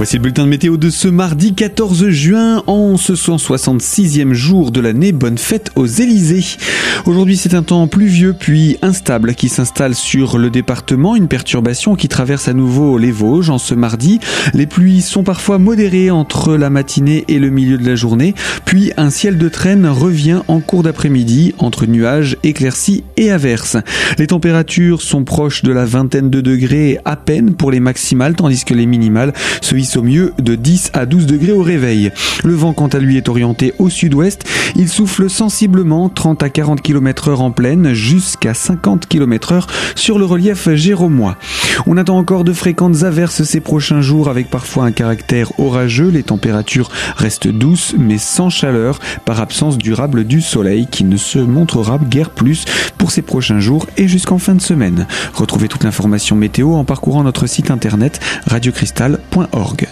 Voici le bulletin de météo de ce mardi 14 juin, en ce 166e jour de l'année. Bonne fête aux Élysées. Aujourd'hui, c'est un temps pluvieux puis instable qui s'installe sur le département. Une perturbation qui traverse à nouveau les Vosges en ce mardi. Les pluies sont parfois modérées entre la matinée et le milieu de la journée. Puis un ciel de traîne revient en cours d'après-midi entre nuages, éclaircies et averses. Les températures sont proches de la vingtaine de degrés à peine pour les maximales, tandis que les minimales se au mieux de 10 à 12 degrés au réveil. Le vent, quant à lui, est orienté au sud-ouest. Il souffle sensiblement 30 à 40 km heure en pleine jusqu'à 50 km heure sur le relief géromois. On attend encore de fréquentes averses ces prochains jours avec parfois un caractère orageux. Les températures restent douces mais sans chaleur par absence durable du soleil qui ne se montrera guère plus pour ces prochains jours et jusqu'en fin de semaine. Retrouvez toute l'information météo en parcourant notre site internet radiocristal.org.